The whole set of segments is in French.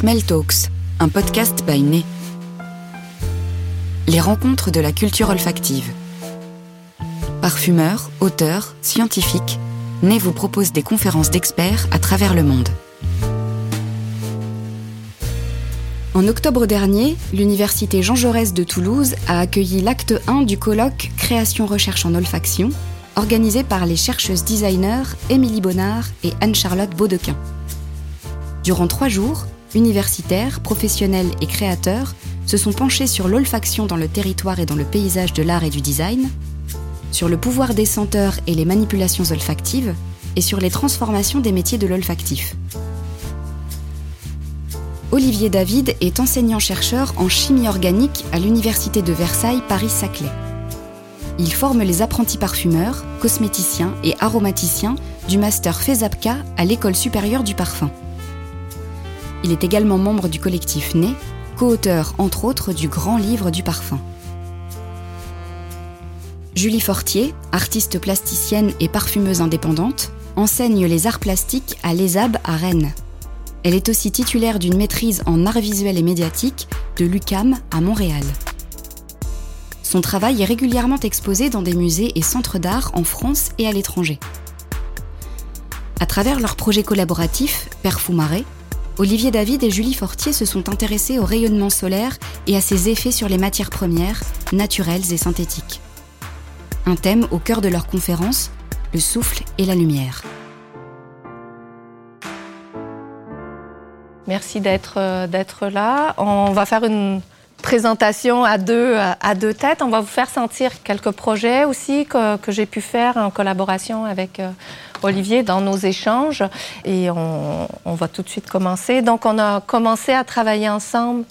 Smell Talks, un podcast by Né. Les rencontres de la culture olfactive. Parfumeurs, auteurs, scientifiques, Né vous propose des conférences d'experts à travers le monde. En octobre dernier, l'Université Jean Jaurès de Toulouse a accueilli l'acte 1 du colloque Création Recherche en olfaction, organisé par les chercheuses designers Émilie Bonnard et Anne-Charlotte Baudequin. Durant trois jours, universitaires, professionnels et créateurs se sont penchés sur l'olfaction dans le territoire et dans le paysage de l'art et du design, sur le pouvoir des senteurs et les manipulations olfactives, et sur les transformations des métiers de l'olfactif. Olivier David est enseignant-chercheur en chimie organique à l'Université de Versailles Paris-Saclay. Il forme les apprentis parfumeurs, cosméticiens et aromaticiens du master FESAPCA à l'École supérieure du parfum. Il est également membre du collectif Né, co-auteur entre autres du Grand Livre du parfum. Julie Fortier, artiste plasticienne et parfumeuse indépendante, enseigne les arts plastiques à l'ESAB à Rennes. Elle est aussi titulaire d'une maîtrise en art visuel et médiatique de l'UCAM à Montréal. Son travail est régulièrement exposé dans des musées et centres d'art en France et à l'étranger. À travers leur projet collaboratif, Perfumaré, Olivier David et Julie Fortier se sont intéressés au rayonnement solaire et à ses effets sur les matières premières, naturelles et synthétiques. Un thème au cœur de leur conférence, le souffle et la lumière. Merci d'être d'être là. On va faire une présentation à deux, à deux têtes. On va vous faire sentir quelques projets aussi que, que j'ai pu faire en collaboration avec euh, Olivier dans nos échanges. Et on, va tout de suite commencer. Donc, on a commencé à travailler ensemble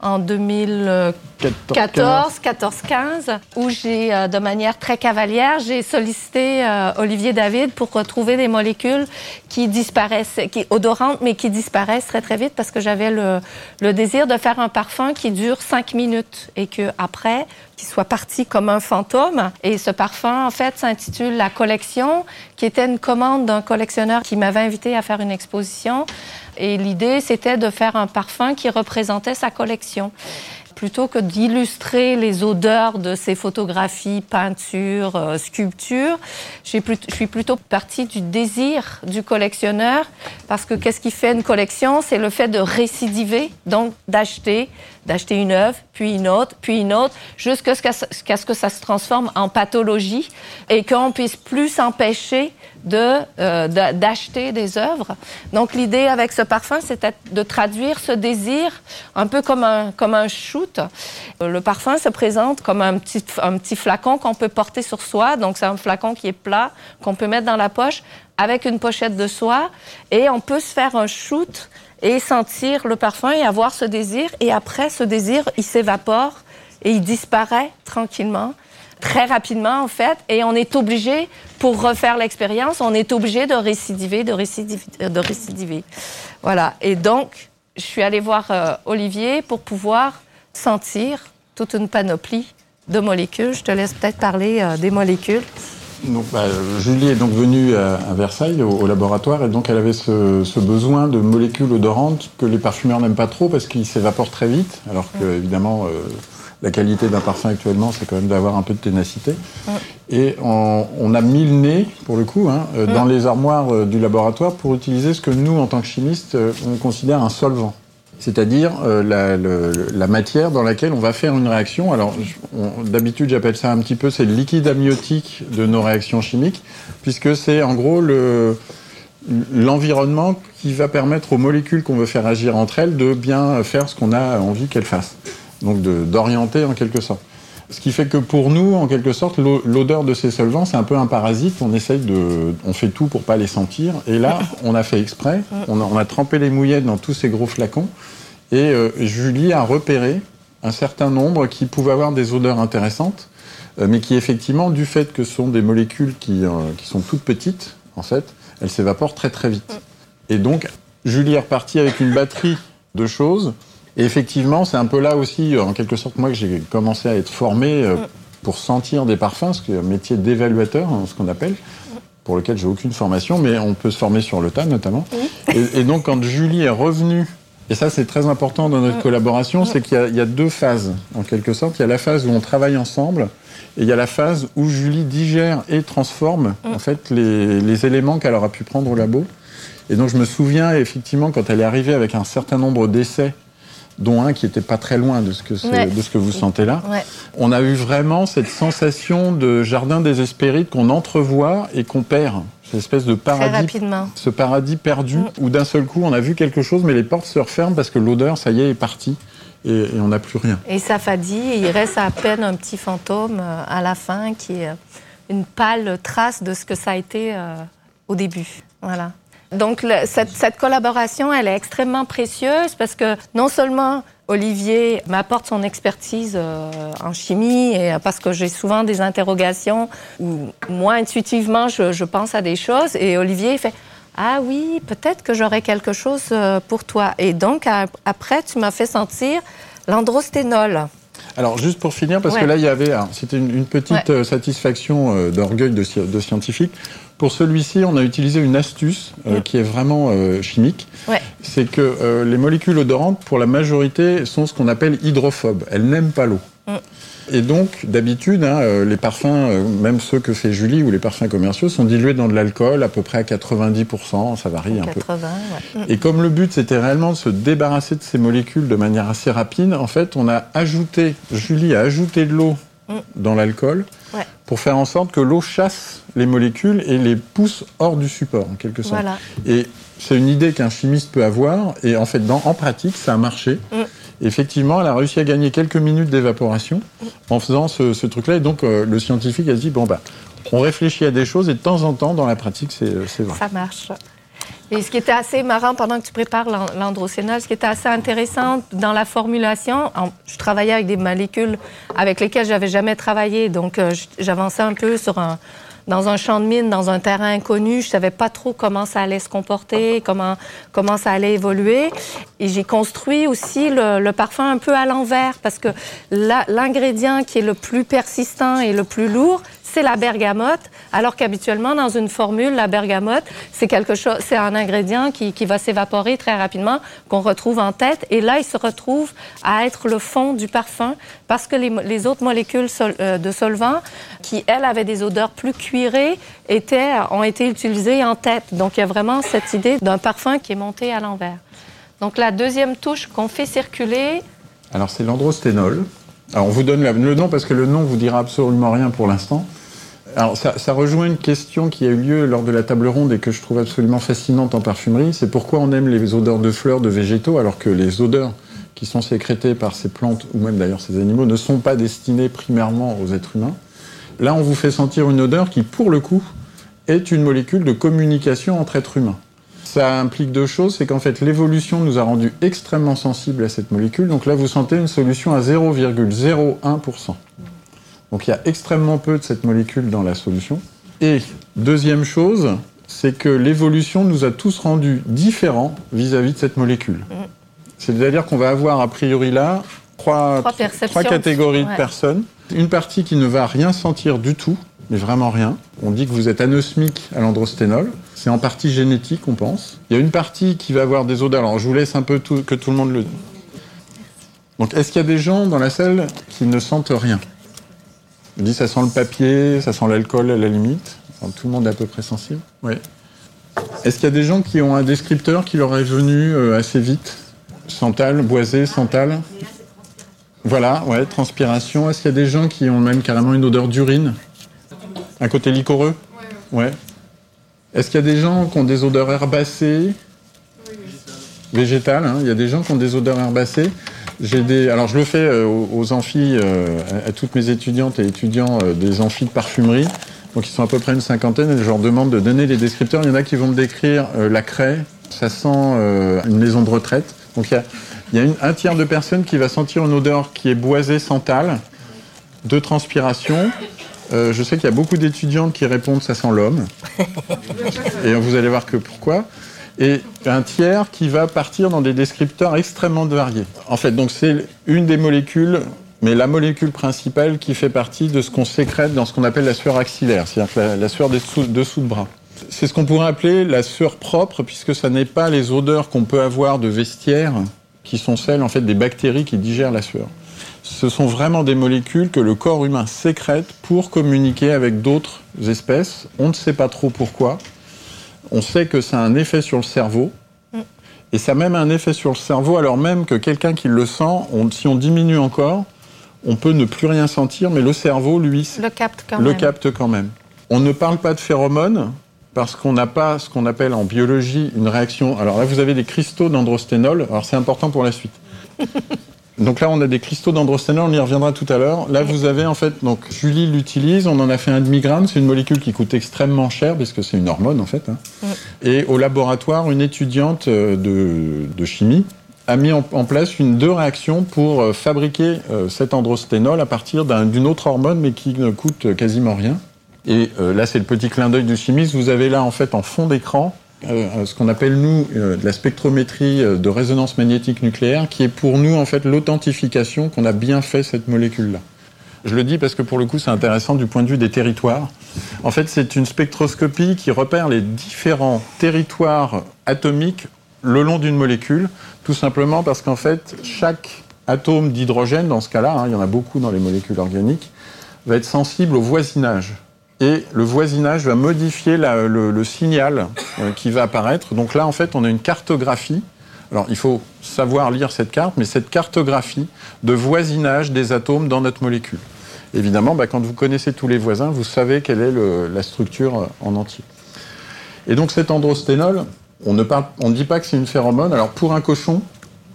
en 2014, 14-15, où j'ai, euh, de manière très cavalière, j'ai sollicité euh, Olivier David pour retrouver des molécules qui disparaissent, qui odorantes, mais qui disparaissent très très vite parce que j'avais le, le désir de faire un parfum qui dure cinq minutes et que après, qui soit parti comme un fantôme. Et ce parfum, en fait, s'intitule La Collection, qui était une commande d'un collectionneur qui m'avait invité à faire une exposition. Et l'idée, c'était de faire un parfum qui représentait sa collection. Plutôt que d'illustrer les odeurs de ses photographies, peintures, euh, sculptures, je suis plutôt partie du désir du collectionneur, parce que qu'est-ce qui fait une collection? C'est le fait de récidiver, donc d'acheter, d'acheter une œuvre, puis une autre, puis une autre, jusqu'à ce, que ça se transforme en pathologie et qu'on puisse plus s'empêcher euh, d'acheter des œuvres. Donc l'idée avec ce parfum, c'était de traduire ce désir un peu comme un, comme un shoot. Le parfum se présente comme un petit, un petit flacon qu'on peut porter sur soi. Donc c'est un flacon qui est plat, qu'on peut mettre dans la poche avec une pochette de soie. Et on peut se faire un shoot et sentir le parfum et avoir ce désir. Et après, ce désir, il s'évapore et il disparaît tranquillement très rapidement, en fait, et on est obligé, pour refaire l'expérience, on est obligé de récidiver, de récidiver, de récidiver. Voilà. Et donc, je suis allée voir euh, Olivier pour pouvoir sentir toute une panoplie de molécules. Je te laisse peut-être parler euh, des molécules. Donc, bah, Julie est donc venue à, Versailles, au, laboratoire, et donc elle avait ce, besoin de molécules odorantes que les parfumeurs n'aiment pas trop parce qu'ils s'évaporent très vite, alors que, évidemment, euh, la qualité d'un parfum actuellement, c'est quand même d'avoir un peu de ténacité. Et on, a mis le nez, pour le coup, hein, euh, dans les armoires euh, du laboratoire pour utiliser ce que nous, en tant que chimistes, euh, on considère un solvant. C'est-à-dire la, matière dans laquelle on va faire une réaction. Alors, d'habitude, j'appelle ça un petit peu, c'est le liquide amniotique de nos réactions chimiques, puisque c'est en gros l'environnement qui va permettre aux molécules qu'on veut faire agir entre elles de bien faire ce qu'on a envie qu'elles fassent donc d'orienter en quelque sorte. Ce qui fait que pour nous, en quelque sorte, l'odeur de ces solvants, c'est un peu un parasite. On essaye de, on fait tout pour pas les sentir. Et là, on a fait exprès. On a, on a trempé les mouillettes dans tous ces gros flacons. Et euh, Julie a repéré un certain nombre qui pouvaient avoir des odeurs intéressantes, euh, mais qui effectivement, du fait que ce sont des molécules qui, euh, qui sont toutes petites, en fait, elles s'évaporent très très vite. Et donc, Julie est repartie avec une batterie de choses et effectivement, c'est un peu là aussi, en quelque sorte, moi, que j'ai commencé à être formé euh, pour sentir des parfums, ce qui est un métier d'évaluateur, hein, ce qu'on appelle, pour lequel j'ai aucune formation, mais on peut se former sur le tas, notamment. Et, donc, quand Julie est revenue Et ça, c'est très important dans notre collaboration, c'est qu'il y, a deux phases, en quelque sorte. Il y a la phase où on travaille ensemble, et il y a la phase où Julie digère et transforme, en fait, les, les éléments qu'elle aura pu prendre au labo. Et donc, je me souviens, effectivement, quand elle est arrivée avec un certain nombre d'essais dont un qui était pas très loin de ce que, de ce que vous sentez là. On a eu vraiment cette sensation de jardin des Hespérides qu'on entrevoit et qu'on perd. Cette espèce de paradis, ce paradis perdu, mm. où d'un seul coup on a vu quelque chose, mais les portes se referment parce que l'odeur, ça y est, est partie. Et, on n'a plus rien. Et ça fadit, il reste à peine un petit fantôme euh, à la fin qui est une pâle trace de ce que ça a été euh, au début. Voilà. Donc cette, collaboration, elle est extrêmement précieuse parce que non seulement Olivier m'apporte son expertise euh, en chimie et euh, parce que j'ai souvent des interrogations où moi intuitivement je, pense à des choses et Olivier fait ah oui peut-être que j'aurais quelque chose euh, pour toi et donc après tu m'as fait sentir l'androsténol. Alors juste pour finir, parce que là il y avait, c'était une, petite satisfaction d'orgueil de, de, scientifique. Pour celui-ci, on a utilisé une astuce euh, qui est vraiment euh, chimique. C'est que euh, les molécules odorantes, pour la majorité, sont ce qu'on appelle hydrophobes. Elles n'aiment pas l'eau. Mm. Et donc, d'habitude, hein, les parfums, même ceux que fait Julie ou les parfums commerciaux, sont dilués dans de l'alcool à peu près à 90%, ça varie un peu. Et comme le but, c'était réellement de se débarrasser de ces molécules de manière assez rapide, en fait, on a ajouté, Julie a ajouté de l'eau mm. dans l'alcool pour faire en sorte que l'eau chasse les molécules et les pousse hors du support, en quelque sorte. Et c'est une idée qu'un chimiste peut avoir, et en fait, dans, en pratique, ça a marché. Mm. Effectivement, elle a réussi à gagner quelques minutes d'évaporation mm. en faisant ce, truc-là, et donc euh, le scientifique a dit, bon, bah, on réfléchit à des choses, et de temps en temps, dans la pratique, c'est vrai. Ça marche. Et ce qui était assez marrant pendant que tu prépares l'androcénol, ce qui était assez intéressant dans la formulation, je travaillais avec des molécules avec lesquelles j'avais jamais travaillé, donc euh, j'avançais un peu sur un, dans un champ de mine, dans un terrain inconnu. Je savais pas trop comment ça allait se comporter, comment, comment ça allait évoluer. Et j'ai construit aussi le, le, parfum un peu à l'envers parce que l'ingrédient qui est le plus persistant et le plus lourd, c'est la bergamote, alors qu'habituellement, dans une formule, la bergamote, c'est quelque chose, c'est un ingrédient qui, qui va s'évaporer très rapidement, qu'on retrouve en tête. Et là, il se retrouve à être le fond du parfum parce que les, autres molécules euh, de solvant, qui, elles, avaient des odeurs plus cuirées, étaient, ont été utilisées en tête. Donc, il y a vraiment cette idée d'un parfum qui est monté à l'envers. Donc, la deuxième touche qu'on fait circuler. Alors, c'est l'androsténol. Alors, on vous donne le nom parce que le nom vous dira absolument rien pour l'instant. Alors, ça, rejoint une question qui a eu lieu lors de la table ronde et que je trouve absolument fascinante en parfumerie. C'est pourquoi on aime les odeurs de fleurs, de végétaux, alors que les odeurs qui sont sécrétées par ces plantes, ou même d'ailleurs ces animaux, ne sont pas destinées primairement aux êtres humains. Là, on vous fait sentir une odeur qui, pour le coup, est une molécule de communication entre êtres humains. Ça implique deux choses, c'est qu'en fait l'évolution nous a rendu extrêmement sensibles à cette molécule. Donc là, vous sentez une solution à 0,01%. Donc il y a extrêmement peu de cette molécule dans la solution. Et deuxième chose, c'est que l'évolution nous a tous rendus différents vis-à-vis de cette molécule. Mm. C'est-à-dire qu'on va avoir a priori là trois, trois, catégories de personnes. Une partie qui ne va rien sentir du tout, mais vraiment rien. On dit que vous êtes anosmique à l'androsténol. C'est en partie génétique, on pense. Il y a une partie qui va avoir des odeurs. Alors je vous laisse un peu que tout le monde le... Donc est-ce qu'il y a des gens dans la salle qui ne sentent rien? Je dis ça sent le papier, ça sent l'alcool à la limite. tout le monde est à peu près sensible. Oui. Est-ce qu'il y a des gens qui ont un descripteur qui leur est venu euh, assez vite? Santal, boisé, santal? Voilà, ouais, transpiration. Est-ce qu'il y a des gens qui ont même carrément une odeur d'urine? Un côté liquoreux Ouais. Est-ce qu'il y a des gens qui ont des odeurs herbacées Végétales, hein. il y a des gens qui ont des odeurs herbacées. J'ai des, alors je le fais euh, aux, amphis, euh, à, toutes mes étudiantes et étudiants euh, des amphis de parfumerie. Donc ils sont à peu près une cinquantaine et je leur demande de donner les descripteurs. Il y en a qui vont me décrire la craie, ça sent une maison de retraite. Donc il y a, il y a une, un tiers de personnes qui va sentir une odeur qui est boisée, sentale, de transpiration. Je sais qu'il y a beaucoup d'étudiantes qui répondent ça sent l'homme. Et vous allez voir que pourquoi et un tiers qui va partir dans des descripteurs extrêmement variés. En fait, donc c'est une des molécules, mais la molécule principale qui fait partie de ce qu'on sécrète dans ce qu'on appelle la sueur axillaire, c'est-à-dire la, sueur dessous, dessous de bras. C'est ce qu'on pourrait appeler la sueur propre, puisque ça n'est pas les odeurs qu'on peut avoir de vestiaire qui sont celles en fait des bactéries qui digèrent la sueur. Ce sont vraiment des molécules que le corps humain sécrète pour communiquer avec d'autres espèces. On ne sait pas trop pourquoi. On sait que ça a un effet sur le cerveau. Mm. Et ça a même un effet sur le cerveau, alors même que quelqu'un qui le sent, si on diminue encore, on peut ne plus rien sentir, mais le cerveau, lui, le capte quand le même. Capte quand même. On ne parle pas de phéromones parce qu'on n'a pas ce qu'on appelle en biologie une réaction. Alors là, vous avez des cristaux d'androsténol. Alors c'est important pour la suite. Donc là, on a des cristaux d'androsténol, on y reviendra tout à l'heure. Là, vous avez en fait, donc Julie l'utilise, on en a fait un demi-gramme, c'est une molécule qui coûte extrêmement cher, parce que c'est une hormone en fait. Hein. Et au laboratoire, une étudiante euh, de, chimie a mis en, place une deux réactions pour euh, fabriquer euh, cet androsténol à partir d'une autre hormone, mais qui ne coûte quasiment rien. Et là, c'est le petit clin d'œil du chimiste. Vous avez là, en fait, en fond d'écran, euh, ce qu'on appelle nous euh, la spectrométrie euh, de résonance magnétique nucléaire, qui est pour nous en fait l'authentification qu'on a bien fait cette molécule-là. Je le dis parce que pour le coup c'est intéressant du point de vue des territoires. En fait c'est une spectroscopie qui repère les différents territoires atomiques le long d'une molécule, tout simplement parce qu'en fait chaque atome d'hydrogène, dans ce cas-là, hein, il y en a beaucoup dans les molécules organiques, va être sensible au voisinage et le voisinage va modifier le, signal euh, qui va apparaître. Donc là, en fait, on a une cartographie. Alors, il faut savoir lire cette carte, mais cette cartographie de voisinage des atomes dans notre molécule. Évidemment, bah, quand vous connaissez tous les voisins, vous savez quelle est la structure euh, en entier. Et donc, cet androsténol, on ne, dit pas que c'est une phéromone. Alors, pour un cochon,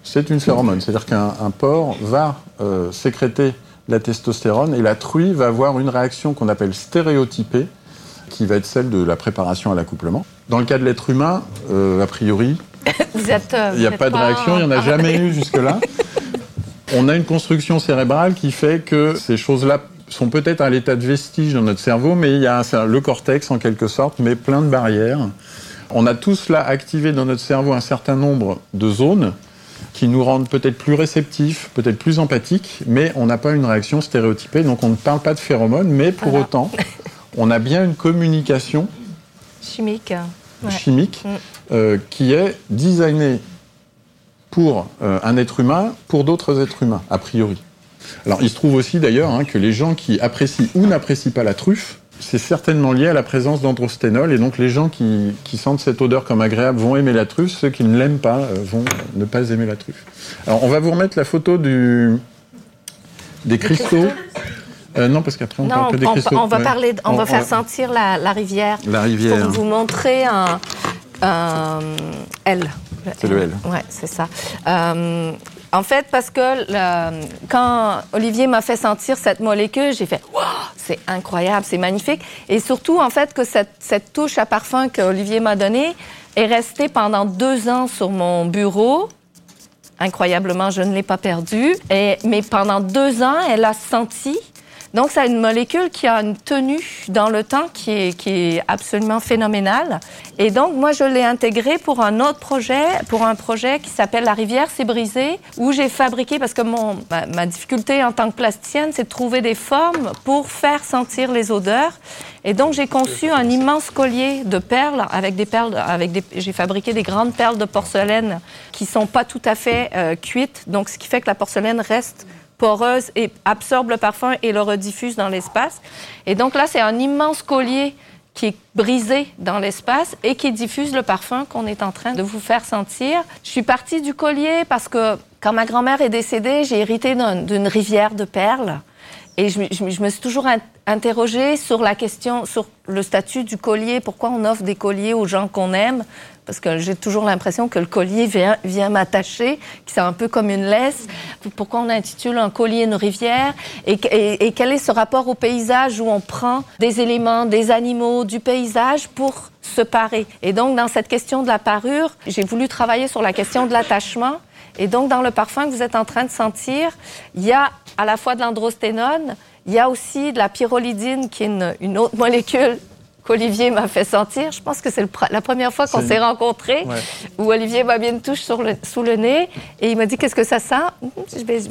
c'est une phéromone. C'est-à-dire qu'un porc va euh, sécréter la testostérone et la truie va avoir une réaction qu'on appelle stéréotypée, qui va être celle de la préparation à l'accouplement. Dans le cas de l'être humain, euh, a priori, euh, il n'y a pas de réaction, il n'y en a jamais eu jusque-là. On a une construction cérébrale qui fait que ces choses-là sont peut-être à l'état de vestige dans notre cerveau, mais il y a le cortex en quelque sorte, mais plein de barrières. On a tous là activé dans notre cerveau un certain nombre de zones qui nous rendent peut-être plus réceptifs, peut-être plus empathiques, mais on n'a pas une réaction stéréotypée. Donc on ne parle pas de phéromones, mais pour autant, on a bien une communication chimique, chimique mm. euh, qui est designée pour euh, un être humain, pour d'autres êtres humains, a priori. Alors il se trouve aussi d'ailleurs hein, que les gens qui apprécient ou n'apprécient pas la truffe c'est certainement lié à la présence d'androsténol. Et donc, les gens qui, sentent cette odeur comme agréable vont aimer la truffe. Ceux qui ne l'aiment pas euh, vont ne pas aimer la truffe. Alors, on va vous remettre la photo du, des cristaux. Euh, non, parce qu'après, on parle que des cristaux. On va, parler, on, va faire sentir la, rivière. La rivière. Pour vous montrer un, un L. C'est le L. Oui, c'est ça. Euh, en fait, parce que quand Olivier m'a fait sentir cette molécule, j'ai fait Waouh, c'est incroyable, c'est magnifique. Et surtout, en fait, que cette, touche à parfum que Olivier m'a donnée est restée pendant deux ans sur mon bureau. Incroyablement, je ne l'ai pas perdue. mais pendant deux ans, elle a senti donc, c'est une molécule qui a une tenue dans le temps qui est, qui est absolument phénoménale. Et donc, moi, je l'ai intégrée pour un autre projet, pour un projet qui s'appelle La rivière s'est brisée, où j'ai fabriqué, parce que mon, ma, difficulté en tant que plasticienne, c'est de trouver des formes pour faire sentir les odeurs. Et donc, j'ai conçu un immense collier de perles avec des perles, avec des, j'ai fabriqué des grandes perles de porcelaine qui sont pas tout à fait euh, cuites. Donc, ce qui fait que la porcelaine reste poreuse et absorbe le parfum et le rediffuse dans l'espace. Et donc là, c'est un immense collier qui est brisé dans l'espace et qui diffuse le parfum qu'on est en train de vous faire sentir. Je suis partie du collier parce que quand ma grand-mère est décédée, j'ai hérité d'une rivière de perles. Et je, me suis toujours interrogée sur la question, sur le statut du collier, pourquoi on offre des colliers aux gens qu'on aime, parce que j'ai toujours l'impression que le collier vient, m'attacher, que c'est un peu comme une laisse. Pourquoi on intitule un collier une rivière? Et, quel est ce rapport au paysage où on prend des éléments, des animaux, du paysage pour se parer? Et donc, dans cette question de la parure, j'ai voulu travailler sur la question de l'attachement. Et donc, dans le parfum que vous êtes en train de sentir, il y a à la fois de l'androsténone, il y a aussi de la pyrrolidine, qui est une, autre molécule qu'Olivier m'a fait sentir. Je pense que c'est la première fois qu'on s'est rencontrés, où Olivier m'a mis une touche sur le, sous le nez et il m'a dit Qu'est-ce que ça sent?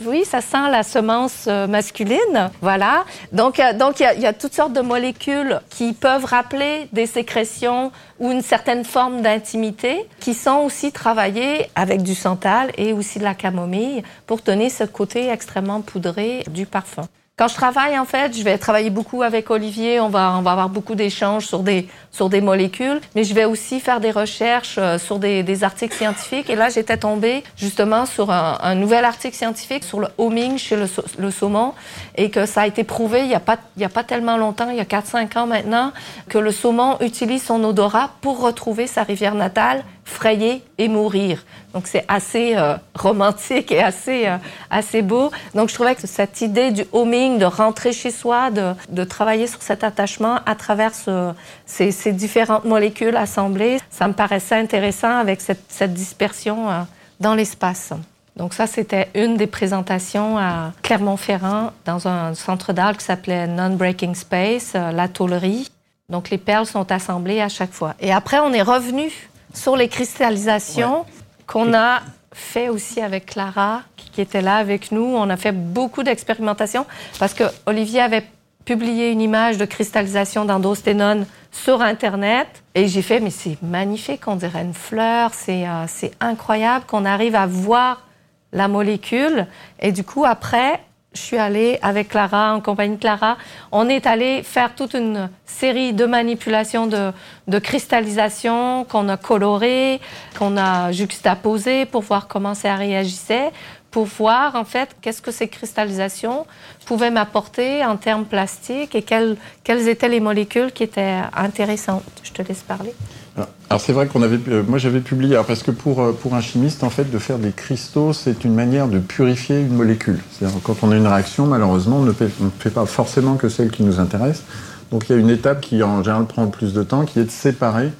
Oui, ça sent la semence euh, masculine. Voilà. Donc, euh, donc il y, a toutes sortes de molécules qui peuvent rappeler des sécrétions ou une certaine forme d'intimité, qui sont aussi travaillées avec du santal et aussi de la camomille pour donner ce côté extrêmement poudré du parfum. Quand je travaille, en fait, je vais travailler beaucoup avec Olivier. On va, on va avoir beaucoup d'échanges sur des, sur des molécules, mais je vais aussi faire des recherches euh, sur des, des articles scientifiques. Et là, j'étais tombée justement sur un, un, nouvel article scientifique sur le homing chez le, le, saumon et que ça a été prouvé il n'y a, pas, il y a pas tellement longtemps, il y a 4-5 ans maintenant, que le saumon utilise son odorat pour retrouver sa rivière natale frayer et mourir. Donc c'est assez euh, romantique et assez, euh, assez beau. Donc je trouvais que cette idée du homing, de rentrer chez soi, de, de travailler sur cet attachement à travers ce, ces, différentes molécules assemblées, ça me paraissait intéressant avec cette, cette dispersion euh, dans l'espace. Donc ça, c'était une des présentations à Clermont-Ferrand dans un centre d'art qui s'appelait Non-Breaking Space, la tôlerie. Donc les perles sont assemblées à chaque fois. Et après, on est revenu sur les cristallisations qu'on a fait aussi avec Clara, qui était là avec nous. On a fait beaucoup d'expérimentations parce que Olivier avait publié une image de cristallisation d'endosténone sur Internet. Et j'ai fait, mais c'est magnifique, on dirait une fleur, c'est euh, incroyable qu'on arrive à voir la molécule. Et du coup, après, je suis allée avec Clara, en compagnie de Clara, on est allé faire toute une série de manipulations de, de cristallisation qu'on a colorées, qu'on a juxtaposées pour voir comment ça réagissait, pour voir en fait qu'est-ce que ces cristallisations pouvaient m'apporter en termes plastiques et quelles, quelles étaient les molécules qui étaient intéressantes. Je te laisse parler. Alors c'est vrai qu'on avait, euh, moi j'avais publié, parce que pour, euh, pour un chimiste, en fait, de faire des cristaux, c'est une manière de purifier une molécule. C'est-à-dire quand on a une réaction, malheureusement, on ne fait pas forcément que celle qui nous intéresse. Donc il y a une étape qui en général prend plus de temps, qui est de séparer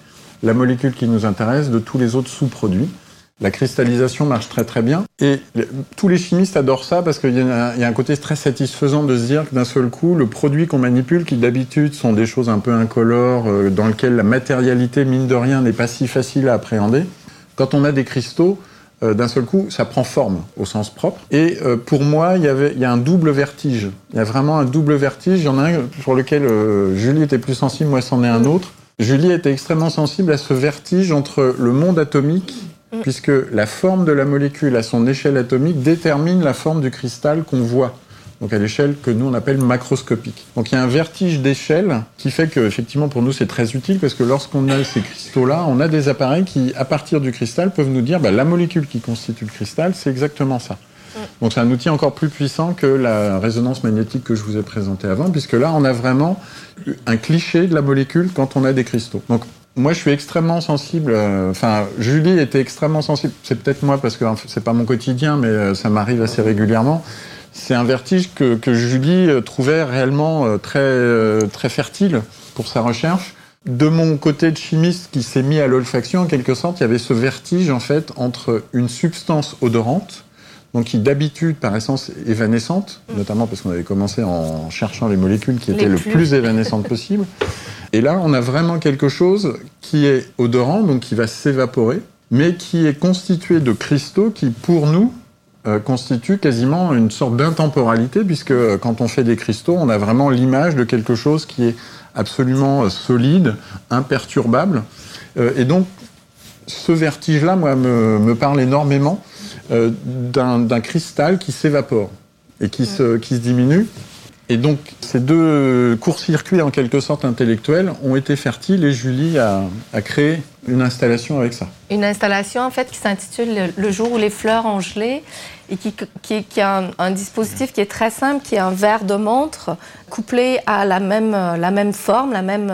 la molécule qui nous intéresse de tous les autres sous-produits. La cristallisation marche très très bien. Et tous les chimistes adorent ça parce qu'il y, a un côté très satisfaisant de se dire que d'un seul coup, le produit qu'on manipule, qui d'habitude sont des choses un peu incolores, euh, dans lesquelles la matérialité, mine de rien, n'est pas si facile à appréhender, quand on a des cristaux, euh, d'un seul coup, ça prend forme au sens propre. Et euh, pour moi, il y, avait, il y a un double vertige. Il y a vraiment un double vertige. Il y en a un pour lequel Julie était plus sensible, moi c'en est un autre. Julie était extrêmement sensible à ce vertige entre le monde atomique Mm. puisque la forme de la molécule à son échelle atomique détermine la forme du cristal qu'on voit. Donc à l'échelle que nous on appelle macroscopique. Donc il y a un vertige d'échelle qui fait que effectivement pour nous c'est très utile parce que lorsqu'on a ces cristaux-là, on a des appareils qui à partir du cristal peuvent nous dire bah, la molécule qui constitue le cristal, c'est exactement ça. Mm. Donc c'est un outil encore plus puissant que la résonance magnétique que je vous ai présentée avant, puisque là on a vraiment un cliché de la molécule quand on a des cristaux. Donc moi, je suis extrêmement sensible. Euh, enfin, Julie était extrêmement sensible. C'est peut-être moi parce que c'est pas mon quotidien, mais euh, ça m'arrive assez régulièrement. C'est un vertige que, que, Julie euh, trouvait réellement très très fertile pour sa recherche. De mon côté de chimiste qui s'est mis à l'olfaction, en quelque sorte, il y avait ce vertige en fait entre une substance odorante, donc qui d'habitude par essence évanescente, notamment parce qu'on avait commencé en cherchant les molécules qui étaient le plus évanescentes possible. Et là, on a vraiment quelque chose qui est odorant, donc qui va s'évaporer, mais qui est constitué de cristaux qui, pour nous, euh, constituent quasiment une sorte d'intemporalité, puisque euh, quand on fait des cristaux, on a vraiment l'image de quelque chose qui est absolument euh, solide, imperturbable. et donc, ce vertige-là, moi, me, me, parle énormément d'un cristal qui s'évapore et qui, se, qui se diminue. Et donc, ces deux courts-circuits, en quelque sorte intellectuels, ont été fertiles et Julie a, créé une installation avec ça. Une installation, en fait, qui s'intitule Le jour où les fleurs ont gelé et qui, qui, a un, dispositif qui est très simple, qui est un verre de montre couplé à la même, la même forme, la même,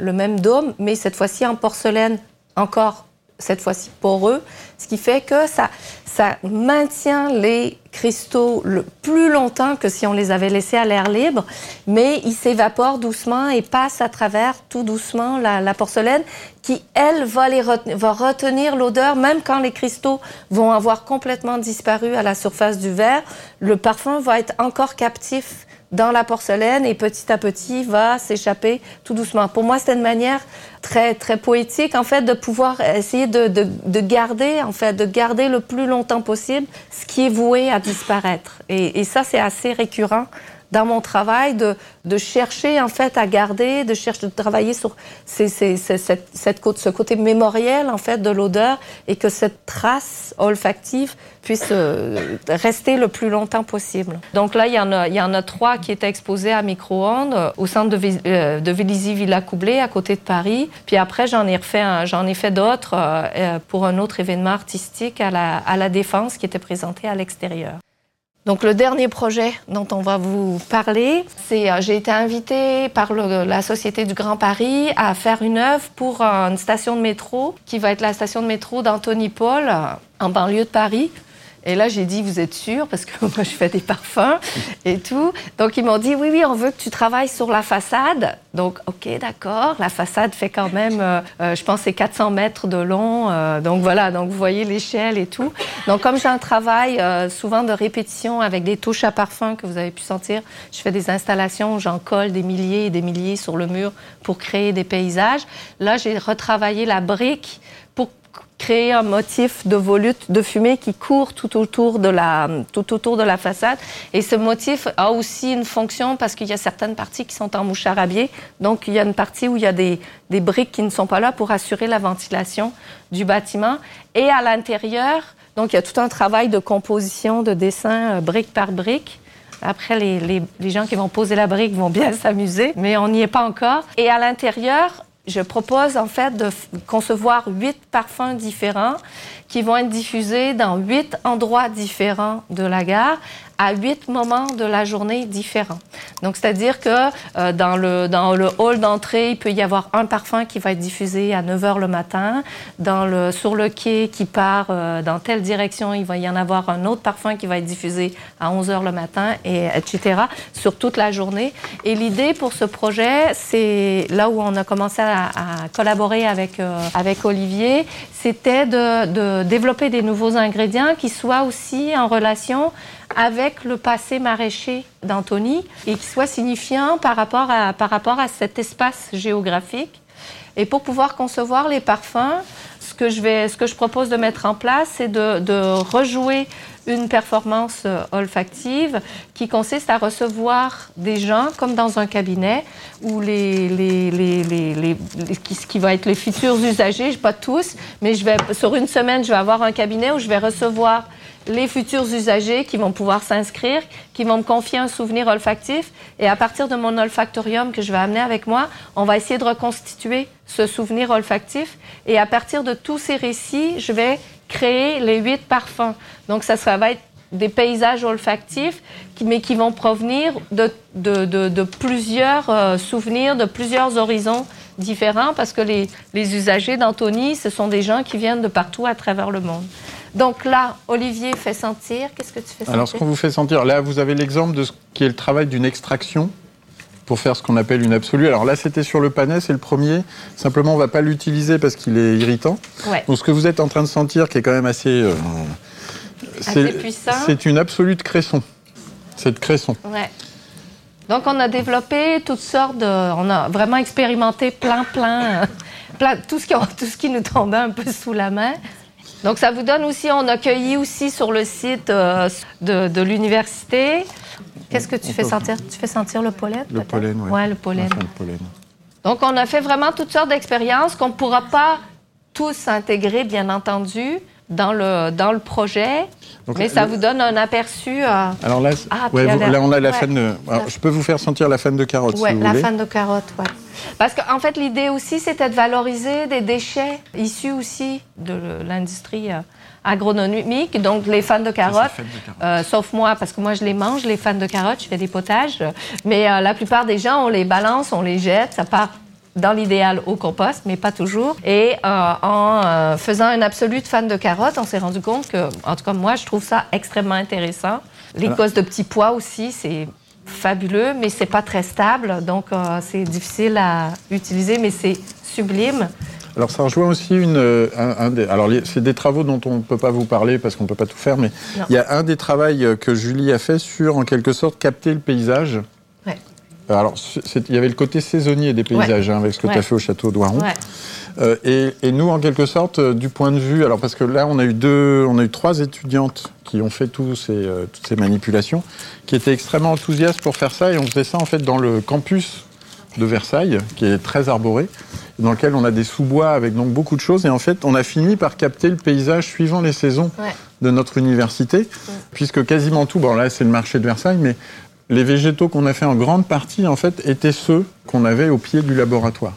le même dôme, mais cette fois-ci en porcelaine encore cette fois-ci poreux, ce qui fait que ça, ça maintient les cristaux le plus longtemps que si on les avait laissés à l'air libre, mais ils s'évaporent doucement et passent à travers tout doucement la, porcelaine qui, elle, va, les va retenir l'odeur, même quand les cristaux vont avoir complètement disparu à la surface du verre, le parfum va être encore captif dans la porcelaine et petit à petit va s'échapper tout doucement. Pour moi, c'est une manière très très poétique en fait de pouvoir essayer de, de, garder en fait de garder le plus longtemps possible ce qui est voué à disparaître. Et ça, c'est assez récurrent dans mon travail de, de, chercher en fait à garder, de chercher de travailler sur ces, ces, cette, ce côté mémoriel en fait de l'odeur et que cette trace olfactive puisse euh, rester le plus longtemps possible. Donc là, il y en a, il y en a trois qui étaient exposés à micro-ondes euh, au centre de, euh, de Vélizy-Villa-Coublé à côté de Paris. Puis après, j'en ai refait, j'en ai fait d'autres pour un autre événement artistique à la, à la Défense qui était présenté à l'extérieur. Donc le dernier projet dont on va vous parler, c'est euh, j'ai été invitée par la Société du Grand Paris à faire une œuvre pour une station de métro qui va être la station de métro d'Anthony Paul en banlieue de Paris. Et là, j'ai dit, vous êtes sûr? Parce que moi, je fais des parfums et tout. Donc, ils m'ont dit, oui, oui, on veut que tu travailles sur la façade. Donc, OK, d'accord. La façade fait quand même, euh, euh, je pense, c'est 400 mètres de long. Euh, donc, voilà. Donc, vous voyez l'échelle et tout. Donc, comme j'ai un travail souvent de répétition avec des touches à parfum que vous avez pu sentir, je fais des installations où j'en colle des milliers et des milliers sur le mur pour créer des paysages. Là, j'ai retravaillé la brique créer un motif de volute de fumée qui court tout autour de la, tout autour de la façade. Et ce motif a aussi une fonction parce qu'il y a certaines parties qui sont en mouche arabiée. Donc, il y a une partie où il y a des, des briques qui ne sont pas là pour assurer la ventilation du bâtiment. Et à l'intérieur, donc, il y a tout un travail de composition, de dessin, euh, brique par brique. Après, les, les, les, gens qui vont poser la brique vont bien s'amuser, mais on n'y est pas encore. Et à l'intérieur, je propose en fait de concevoir huit parfums différents qui vont être diffusés dans huit endroits différents de la gare à huit moments de la journée différents. Donc, c'est-à-dire que euh, dans, le, dans le hall d'entrée, il peut y avoir un parfum qui va être diffusé à 9 h le matin. Dans le, sur le quai qui part euh, dans telle direction, il va y en avoir un autre parfum qui va être diffusé à 11 h le matin, et, etc., sur toute la journée. Et l'idée pour ce projet, c'est là où on a commencé à, collaborer avec, euh, avec Olivier, c'était de, de développer des nouveaux ingrédients qui soient aussi en relation avec le passé maraîcher d'Anthony et qui soit signifiant par rapport, à, par rapport à cet espace géographique. Et pour pouvoir concevoir les parfums, ce que je, vais, ce que je propose de mettre en place, c'est de, de rejouer une performance euh, olfactive qui consiste à recevoir des gens comme dans un cabinet où les, les, les, les ce qui va être les futurs usagers, pas tous, mais je vais, sur une semaine, je vais avoir un cabinet où je vais recevoir les futurs usagers qui vont pouvoir s'inscrire, qui vont me confier un souvenir olfactif. Et à partir de mon olfactorium que je vais amener avec moi, on va essayer de reconstituer ce souvenir olfactif. Et à partir de tous ces récits, je vais créer les huit parfums. Donc ça, ça va être des paysages olfactifs, mais qui vont provenir de, de, plusieurs euh, souvenirs, de plusieurs horizons différents, parce que les, les usagers d'Anthony, ce sont des gens qui viennent de partout à travers le monde. Donc là, Olivier fait sentir. Qu'est-ce que tu fais sentir Alors, ce qu'on vous fait sentir, là, vous avez l'exemple de ce qui est le travail d'une extraction pour faire ce qu'on appelle une absolue. Alors là, c'était sur le panais, c'est le premier. Simplement, on ne va pas l'utiliser parce qu'il est irritant. Donc, ce que vous êtes en train de sentir, qui est quand même assez. Euh, c'est une absolue de cresson. C'est de cresson. Ouais. Donc, on a développé toutes sortes de. On a vraiment expérimenté plein, plein. plein tout, ce qui, tout ce qui nous tombait un peu sous la main. Donc ça vous donne aussi, on a cueilli aussi sur le site euh, de, l'université. Qu'est-ce que tu fais sentir? Tu fais sentir le pollen Le pollen, oui. Ouais, le pollen. Donc on a fait vraiment toutes sortes d'expériences qu'on ne pourra pas tous intégrer, bien entendu, dans le, dans le projet. mais ça vous donne un aperçu. Euh, alors là, ah, là, on a la fan de. je peux vous faire sentir la fan de carotte. Oui, si la fan de carotte, oui. Parce qu'en fait, l'idée aussi, c'était de valoriser des déchets issus aussi de l'industrie euh, agronomique. Donc, les fans de carottes, euh, sauf moi, parce que moi, je les mange, les fans de carottes, je fais des potages. Mais euh, la plupart des gens, on les balance, on les jette, ça part dans l'idéal au compost, mais pas toujours. Et en faisant un absolu de fans de carottes, on s'est rendu compte que, en tout cas, moi, je trouve ça extrêmement intéressant. Les causes de petits pois aussi, c'est fabuleux, mais c'est pas très stable, donc euh, c'est difficile à utiliser, mais c'est sublime. Alors ça rejoint aussi une, euh, un, des, alors c'est des travaux dont on ne peut pas vous parler parce qu'on ne peut pas tout faire, mais il y a un des travaux que Julie a fait sur en quelque sorte capter le paysage Alors, il y avait le côté saisonnier des paysages, hein, avec ce que tu as fait au château d'Oiron. Euh, et, nous, en quelque sorte, euh, du point de vue, alors parce que là, on a eu deux, on a eu trois étudiantes qui ont fait tous ces, euh, toutes ces manipulations, qui étaient extrêmement enthousiastes pour faire ça, et on faisait ça en fait dans le campus de Versailles, qui est très arboré, dans lequel on a des sous-bois avec donc beaucoup de choses, et en fait, on a fini par capter le paysage suivant les saisons de notre université, puisque quasiment tout, bon là, c'est le marché de Versailles, mais les végétaux qu'on a fait en grande partie, en fait, étaient ceux qu'on avait au pied du laboratoire.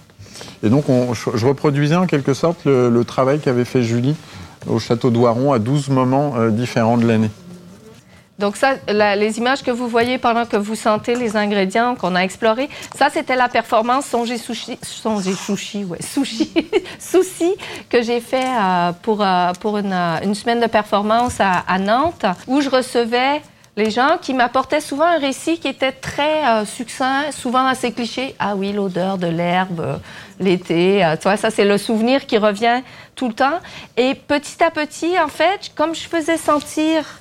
Et donc, je, reproduisais en quelque sorte le, travail qu'avait fait Julie au château d'Oiron à 12 moments euh, différents de l'année. Donc ça, les images que vous voyez pendant que vous sentez les ingrédients qu'on a explorés, ça c'était la performance Songé Sushi, Songé Sushi, ouais, Sushi, que j'ai fait euh, pour, euh, pour une, semaine de performance à Nantes où je recevais les gens qui m'apportaient souvent un récit qui était très euh, succinct, souvent assez cliché. Ah oui, l'odeur de l'herbe, euh, l'été, euh, tu vois, ça c'est le souvenir qui revient tout le temps. Et petit à petit, en fait, comme je faisais sentir,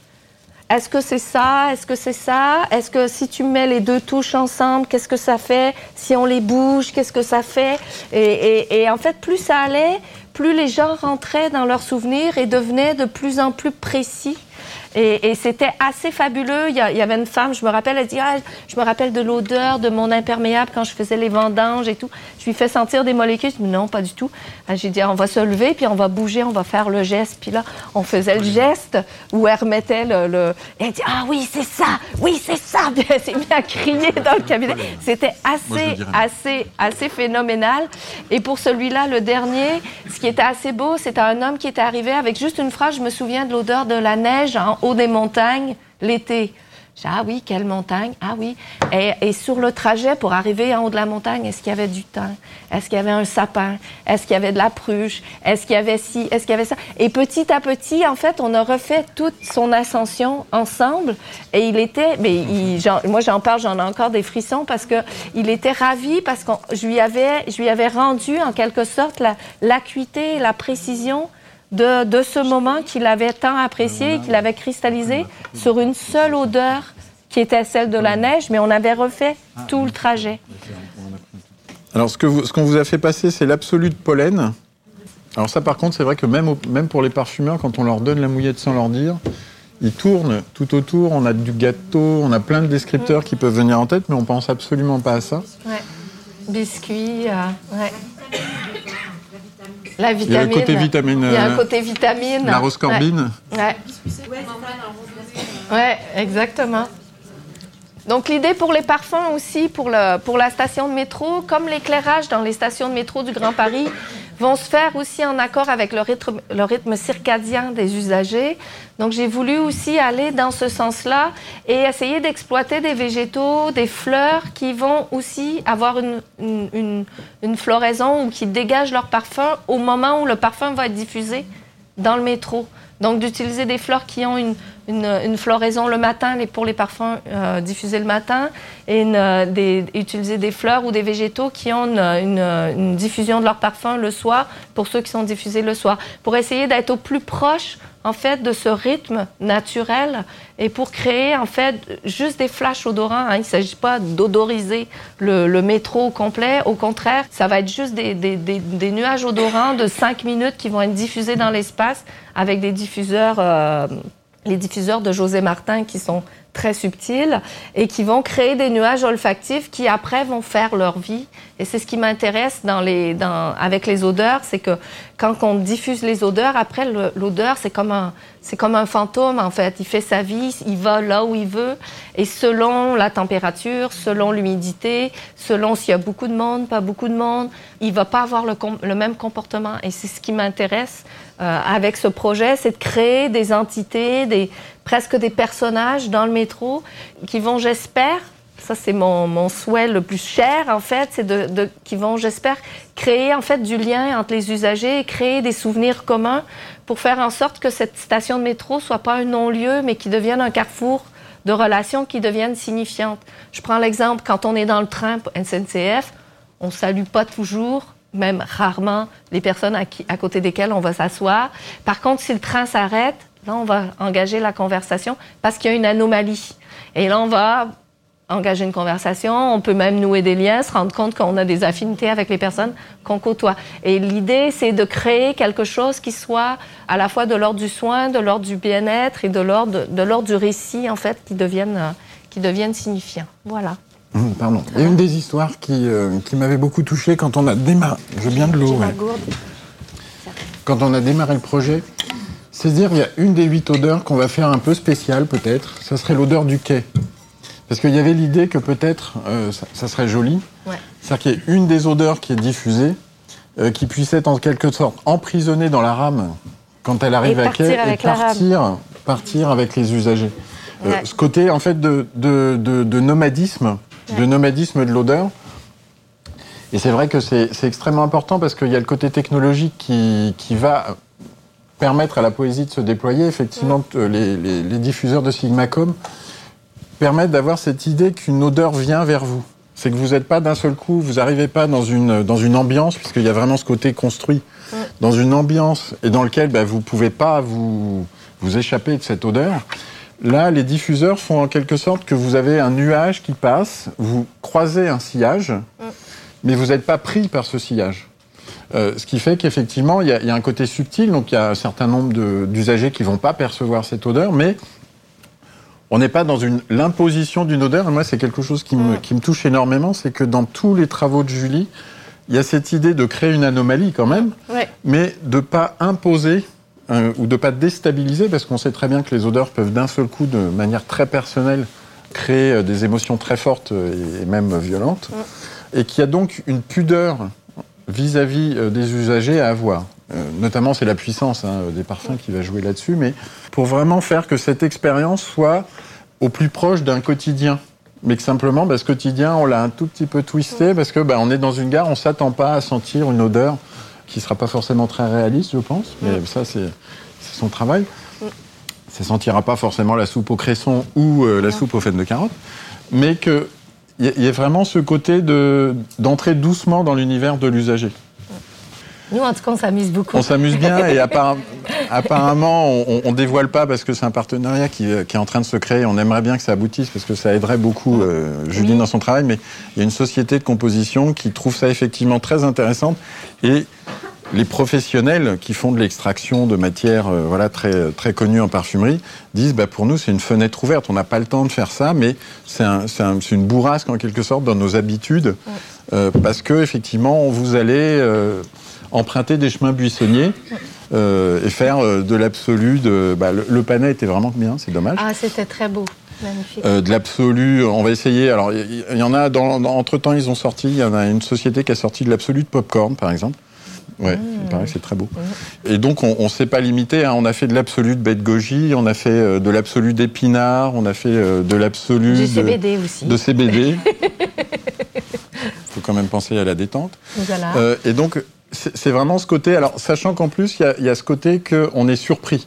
est-ce que c'est ça, est-ce que c'est ça, est-ce que si tu mets les deux touches ensemble, qu'est-ce que ça fait, si on les bouge, qu'est-ce que ça fait, et, et en fait, plus ça allait, plus les gens rentraient dans leurs souvenirs et devenaient de plus en plus précis. Et, c'était assez fabuleux. Il y, avait une femme, je me rappelle, elle dit ah, Je me rappelle de l'odeur de mon imperméable quand je faisais les vendanges et tout. Je lui fais sentir des molécules? Je dis Non, pas du tout. Ah, j'ai dit On va se lever, puis on va bouger, on va faire le geste. Puis là, on faisait le geste où elle remettait le. Et elle dit Ah oui, c'est ça Oui, c'est ça Puis elle s'est mise à crier dans le cabinet. C'était assez, assez, assez phénoménal. Et pour celui-là, le dernier, ce qui était assez beau, c'était un homme qui était arrivé avec juste une phrase Je me souviens de l'odeur de la neige en haut des montagnes l'été. Ah oui, quelle montagne? Ah oui. Et, sur le trajet pour arriver en haut de la montagne, est-ce qu'il y avait du thym? Est-ce qu'il y avait un sapin? Est-ce qu'il y avait de la pruche? Est-ce qu'il y avait ci? Est-ce qu'il y avait ça? Et petit à petit, en fait, on a refait toute son ascension ensemble. Et il était, mais moi j'en parle, j'en ai encore des frissons parce que il était ravi parce que je lui avais, je lui avais rendu en quelque sorte l'acuité, la précision de, ce moment qu'il avait tant apprécié, qu'il avait cristallisé sur une seule odeur qui était celle de la neige, mais on avait refait tout le trajet. Alors, ce qu'on ce qu'on vous a fait passer, c'est l'absolu de pollen. Alors ça, par contre, c'est vrai que même, même pour les parfumeurs, quand on leur donne la mouillette sans leur dire, ils tournent tout autour. On a du gâteau, on a plein de descripteurs qui peuvent venir en tête, mais on pense absolument pas à ça. Ouais. Biscuits, euh, ouais. La vitamine. Il y a un côté vitamine. Il y a un euh, côté vitamine. La. Ouais. ouais. exactement. Donc l'idée pour les parfums aussi, pour, le, pour la station de métro, comme l'éclairage dans les stations de métro du Grand Paris, vont se faire aussi en accord avec le rythme, circadien des usagers. Donc j'ai voulu aussi aller dans ce sens-là et essayer d'exploiter des végétaux, des fleurs qui vont aussi avoir une, floraison ou qui dégagent leur parfum au moment où le parfum va être diffusé dans le métro. Donc d'utiliser des fleurs qui ont une, une, floraison le matin pour les parfums euh, diffusés le matin et euh, des, utiliser des fleurs ou des végétaux qui ont une, diffusion de leur parfum le soir pour ceux qui sont diffusés le soir, pour essayer d'être au plus proche en fait de ce rythme naturel et pour créer en fait juste des flashs odorants. Hein. Il ne s'agit pas d'odoriser le, métro complet, au contraire, ça va être juste des, des, des, nuages odorants de 5 minutes qui vont être diffusés dans l'espace avec des diffuseurs. Euh, les diffuseurs de José Martin qui sont très subtils et qui vont créer des nuages olfactifs qui après vont faire leur vie. Et c'est ce qui m'intéresse dans les, dans, avec les odeurs, c'est que quand on diffuse les odeurs, après l'odeur c'est comme un, comme un fantôme en fait. Il fait sa vie, il va là où il veut et selon la température, selon l'humidité, selon s'il y a beaucoup de monde, pas beaucoup de monde, il va pas avoir le, le même comportement. Et c'est ce qui m'intéresse euh, avec ce projet, c'est de créer des entités, des, presque des personnages dans le métro qui vont, j'espère, ça c'est mon, souhait le plus cher en fait, c'est de, qui vont, j'espère, créer en fait du lien entre les usagers et créer des souvenirs communs pour faire en sorte que cette station de métro soit pas un non-lieu, mais qui devienne un carrefour de relations qui deviennent signifiantes. Je prends l'exemple quand on est dans le train SNCF, on salue pas toujours même rarement les personnes à, qui, à côté desquelles on va s'asseoir. Par contre, si le train s'arrête, là, on va engager la conversation parce qu'il y a une anomalie. Et là, on va engager une conversation, on peut même nouer des liens, se rendre compte qu'on a des affinités avec les personnes qu'on côtoie. Et l'idée, c'est de créer quelque chose qui soit à la fois de l'ordre du soin, de l'ordre du bien-être et de l'ordre de l'ordre du récit, en fait, qui deviennent, qui deviennent signifiants. Voilà. Hum, pardon. Il y a une des histoires qui, euh, qui m'avait beaucoup touché quand on a démarré. Je viens de l'eau. Quand on a démarré le projet, c'est dire il y a une des huit odeurs qu'on va faire un peu spéciale peut-être. Ça serait l'odeur du quai. Parce qu'il y avait l'idée que peut-être euh, ça, serait joli. C'est-à-dire qu'il y ait une des odeurs qui est diffusée, euh, qui puisse être en quelque sorte emprisonnée dans la rame quand elle arrive à quai et partir, partir avec les usagers. Euh, ce côté en fait de, de, nomadisme, de nomadisme de l'odeur. Et c'est vrai que c'est extrêmement important parce qu'il y a le côté technologique qui, qui, va permettre à la poésie de se déployer. Effectivement, les, les, les, diffuseurs de Sigmacom permettre d'avoir cette idée qu'une odeur vient vers vous. C'est que vous n'êtes pas d'un seul coup, vous n'arrivez pas dans une, dans une ambiance, puisqu'il y a vraiment ce côté construit, dans une ambiance et dans lequel bah, vous ne pouvez pas vous, vous échapper de cette odeur. Là, les diffuseurs font en quelque sorte que vous avez un nuage qui passe, vous croisez un sillage, mais vous n'êtes pas pris par ce sillage. Euh, ce qui fait qu'effectivement, il y, y, a un côté subtil, donc il y a un certain nombre d'usagers qui ne vont pas percevoir cette odeur, mais on n'est pas dans l'imposition d'une odeur. Et moi, c'est quelque chose qui me, touche énormément, c'est que dans tous les travaux de Julie, il y a cette idée de créer une anomalie quand même, mais de ne pas imposer euh, ou de ne pas déstabiliser, parce qu'on sait très bien que les odeurs peuvent d'un seul coup, de manière très personnelle, créer euh, des émotions très fortes euh, et même violentes, et qu'il y a donc une pudeur vis-à-vis des usagers à avoir. Notamment, c'est la puissance hein, des parfums qui va jouer là-dessus, mais pour vraiment faire que cette expérience soit au plus proche d'un quotidien. Mais que simplement, bah, ce quotidien, on l'a un tout petit peu twisté parce que bah, on est dans une gare, on s'attend pas à sentir une odeur qui sera pas forcément très réaliste, je pense. Mais mm. ça, c'est son travail. Mm. Ça sentira pas forcément la soupe au cresson ou euh, la soupe aux fèves de carottes, mais qu'il y, y ait vraiment ce côté d'entrer doucement dans l'univers de l'usager. Nous, en tout cas, on s'amuse beaucoup. On s'amuse bien et apparemment, on, ne dévoile pas parce que c'est un partenariat qui, est en train de se créer. On aimerait bien que ça aboutisse parce que ça aiderait beaucoup euh, Julie dans son travail, mais il y a une société de composition qui trouve ça effectivement très intéressant et les professionnels qui font de l'extraction de matières euh, voilà, très, très connues en parfumerie disent bah, pour nous, c'est une fenêtre ouverte. On n'a pas le temps de faire ça, mais c'est un, une bourrasque en quelque sorte dans nos habitudes. Euh, parce que effectivement, vous allez emprunter des chemins buissonniers. Euh, et faire euh, de l'absolu. De, bah, le, panais était vraiment bien, c'est dommage. Ah, c'était très beau. Magnifique. Euh, de l'absolu, on va essayer. Alors, il y, en a, dans, entre temps, ils ont sorti, il y en a une société qui a sorti de l'absolu de popcorn, par exemple. Ouais, il paraît que c'est très beau. Mmh. Et donc, on ne s'est pas limité. Hein. On a fait de l'absolu de bête goji, on a fait de l'absolu d'épinard, on a fait de l'absolu de CBD aussi. De CBD. Il faut quand même penser à la détente. Voilà. et donc, c'est vraiment ce côté. Alors, sachant qu'en plus, il y, a ce côté qu'on est surpris.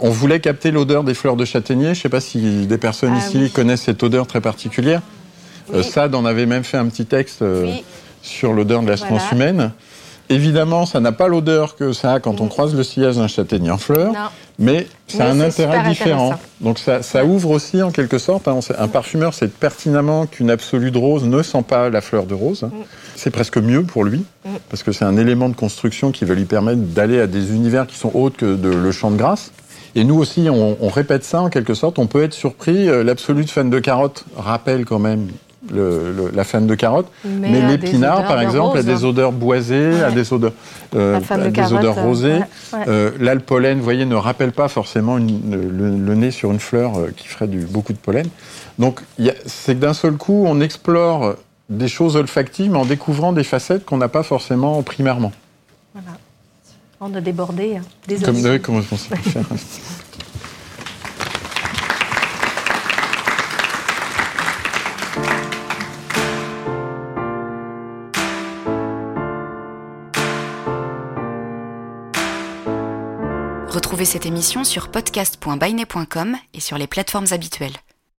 On voulait capter l'odeur des fleurs de châtaignier. Je ne sais pas si des personnes ah ici connaissent cette odeur très particulière. Euh, Sade en avait même fait un petit texte euh, sur l'odeur de la semence humaine. Évidemment, ça n'a pas l'odeur que ça a quand on croise le sillage d'un châtaignier en fleurs, mais ça a un intérêt différent. Donc ça, ouvre aussi en quelque sorte. Hein, un parfumeur sait pertinemment qu'une absolue de rose ne sent pas la fleur de rose. Mm. C'est presque mieux pour lui, mm. parce que c'est un élément de construction qui va lui permettre d'aller à des univers qui sont autres que de, le champ de grâce. Et nous aussi, on, on, répète ça en quelque sorte. On peut être surpris. Euh, l'absolu de fan de carotte rappelle quand même la fan de carotte. Mais, l'épinard, par exemple, a des odeurs boisées, a des odeurs, euh, des odeurs euh, rosées. Euh, là, le pollen, vous voyez, ne rappelle pas forcément le, nez sur une fleur qui ferait du, beaucoup de pollen. Donc, c'est que d'un seul coup, on explore des choses olfactives en découvrant des facettes qu'on n'a pas forcément primairement. Voilà. On a débordé. Hein. Désolé. Comme, comment faire Retrouvez cette émission sur podcast.bainet.com et sur les plateformes habituelles.